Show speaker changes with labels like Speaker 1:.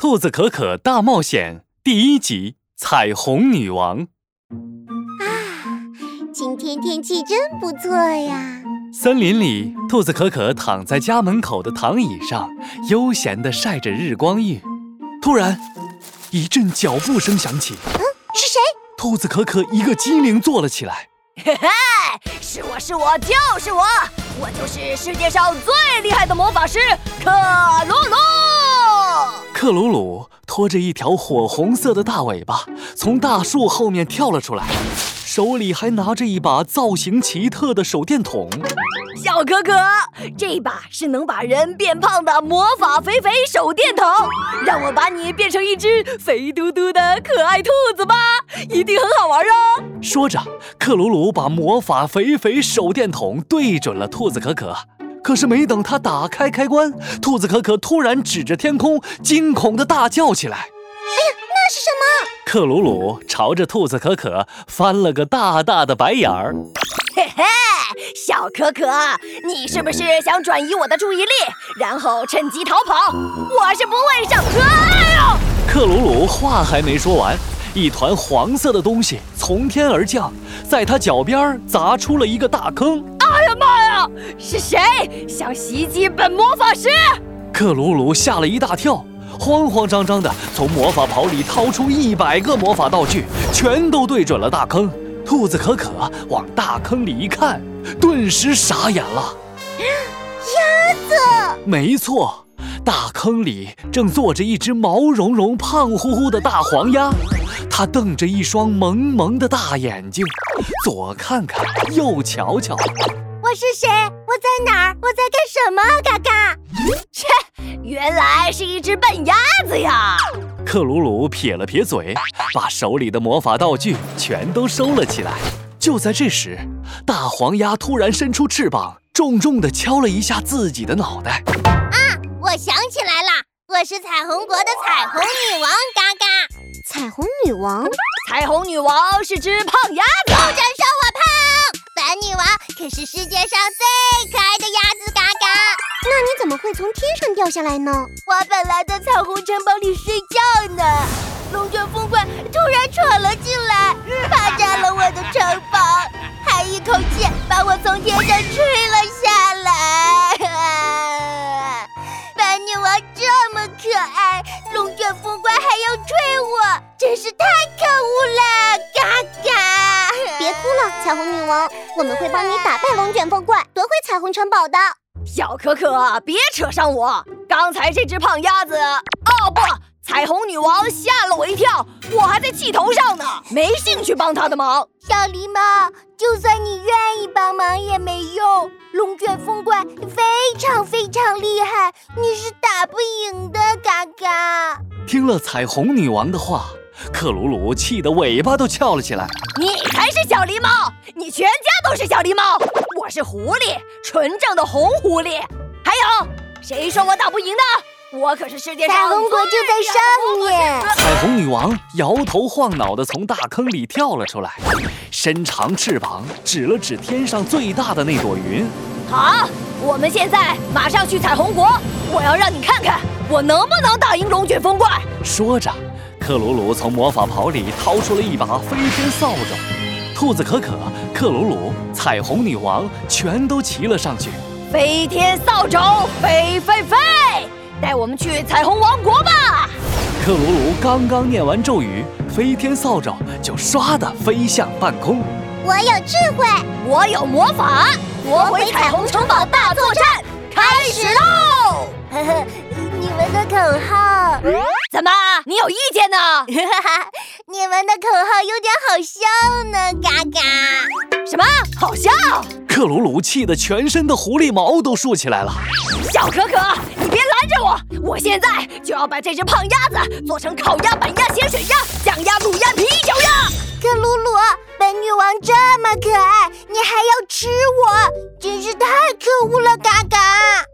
Speaker 1: 兔子可可大冒险第一集：彩虹女王。
Speaker 2: 啊，今天天气真不错呀！
Speaker 1: 森林里，兔子可可躺在家门口的躺椅上，悠闲地晒着日光浴。突然，一阵脚步声响起。
Speaker 2: 嗯，是谁？
Speaker 1: 兔子可可一个机灵坐了起来。
Speaker 3: 嘿嘿，是我是我就是我，我就是世界上最厉害的魔法师克鲁鲁。
Speaker 1: 克鲁鲁拖着一条火红色的大尾巴，从大树后面跳了出来，手里还拿着一把造型奇特的手电筒。
Speaker 3: 小可可，这把是能把人变胖的魔法肥肥手电筒，让我把你变成一只肥嘟嘟的可爱兔子吧，一定很好玩哦。
Speaker 1: 说着，克鲁鲁把魔法肥肥手电筒对准了兔子可可。可是没等他打开开关，兔子可可突然指着天空，惊恐的大叫起来：“哎
Speaker 2: 呀，那是什么？”
Speaker 1: 克鲁鲁朝着兔子可可翻了个大大的白眼儿。
Speaker 3: 嘿嘿，小可可，你是不是想转移我的注意力，然后趁机逃跑？我是不会上。哎呦！
Speaker 1: 克鲁鲁话还没说完，一团黄色的东西从天而降，在他脚边砸出了一个大坑。
Speaker 3: 哎呀妈呀！是谁想袭击本魔法师？
Speaker 1: 克鲁鲁吓了一大跳，慌慌张张地从魔法袍里掏出一百个魔法道具，全都对准了大坑。兔子可可往大坑里一看，顿时傻眼了。
Speaker 2: 鸭子？
Speaker 1: 没错，大坑里正坐着一只毛茸茸、胖乎乎的大黄鸭，它瞪着一双萌萌的大眼睛，左看看，右瞧瞧。
Speaker 2: 我是谁？我在哪儿？我在干什么？嘎嘎！
Speaker 3: 切，原来是一只笨鸭子呀！
Speaker 1: 克鲁鲁撇了撇嘴，把手里的魔法道具全都收了起来。就在这时，大黄鸭突然伸出翅膀，重重地敲了一下自己的脑袋。
Speaker 2: 啊，我想起来了，我是彩虹国的彩虹女王，嘎嘎！彩虹女王？
Speaker 3: 彩虹女王是只胖鸭子。
Speaker 2: 掉下来呢？
Speaker 4: 我本来在彩虹城堡里睡觉呢，龙卷风怪突然闯了进来，霸占了我的城堡，还一口气把我从天上吹了下来。本女王这么可爱，龙卷风怪还要吹我，真是太可恶了！嘎嘎！
Speaker 2: 别哭了，彩虹女王，我们会帮你打败龙卷风怪，夺回彩虹城堡的。
Speaker 3: 小可可，别扯上我！刚才这只胖鸭子，哦不，彩虹女王吓了我一跳，我还在气头上呢，没兴趣帮她的忙。
Speaker 4: 小狸猫，就算你愿意帮忙也没用，龙卷风怪非常非常厉害，你是打不赢的，嘎嘎。
Speaker 1: 听了彩虹女王的话，克鲁鲁气得尾巴都翘了起来。
Speaker 3: 你小狸猫，你全家都是小狸猫。我是狐狸，纯正的红狐狸。还有，谁说我打不赢的？我可是世界上
Speaker 4: 彩虹国就在上面。
Speaker 1: 彩虹女王摇头晃脑地从大坑里跳了出来，伸长翅膀指了指天上最大的那朵云。
Speaker 3: 好，我们现在马上去彩虹国，我要让你看看我能不能打赢龙卷风怪。
Speaker 1: 说着，克鲁鲁从魔法袍里掏出了一把飞天扫帚。兔子可可、克鲁鲁、彩虹女王全都骑了上去。
Speaker 3: 飞天扫帚，飞飞飞，带我们去彩虹王国吧！
Speaker 1: 克鲁鲁刚刚念完咒语，飞天扫帚就唰的飞向半空。
Speaker 2: 我有智慧，
Speaker 3: 我有魔法，夺回彩虹城堡大作战开始喽！
Speaker 4: 呵呵，你们的口号
Speaker 3: 怎么？你有意见呢？
Speaker 4: 你们的口号有点好笑呢，嘎嘎！
Speaker 3: 什么好笑？
Speaker 1: 克鲁鲁气得全身的狐狸毛都竖起来了。
Speaker 3: 小可可，你别拦着我！我现在就要把这只胖鸭子做成烤鸭、板鸭、咸水鸭、酱鸭、卤鸭、啤酒鸭。
Speaker 4: 克鲁鲁，本女王这么可爱，你还要吃我，真是太可恶了，嘎嘎！